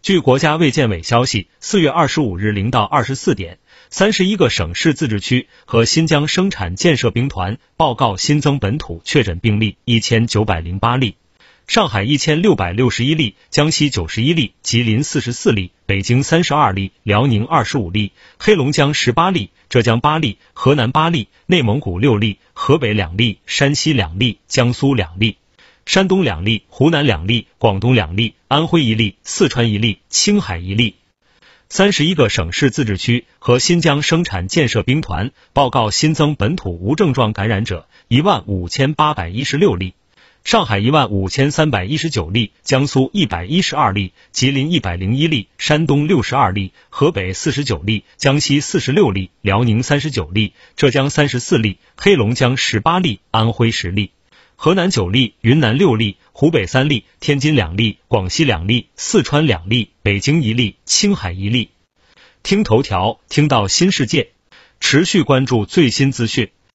据国家卫健委消息，四月二十五日零到二十四点，三十一个省市自治区和新疆生产建设兵团报告新增本土确诊病例一千九百零八例。上海一千六百六十一例，江西九十一例，吉林四十四例，北京三十二例，辽宁二十五例，黑龙江十八例，浙江八例，河南八例，内蒙古六例，河北两例，山西两例，江苏两例，山东两例，湖南两例，广东两例，安徽一例，四川一例，青海一例。三十一个省市自治区和新疆生产建设兵团报告新增本土无症状感染者一万五千八百一十六例。上海一万五千三百一十九例，江苏一百一十二例，吉林一百零一例，山东六十二例，河北四十九例，江西四十六例，辽宁三十九例，浙江三十四例，黑龙江十八例，安徽十例，河南九例，云南六例，湖北三例，天津两例，广西两例，四川两例，北京一例，青海一例。听头条，听到新世界，持续关注最新资讯。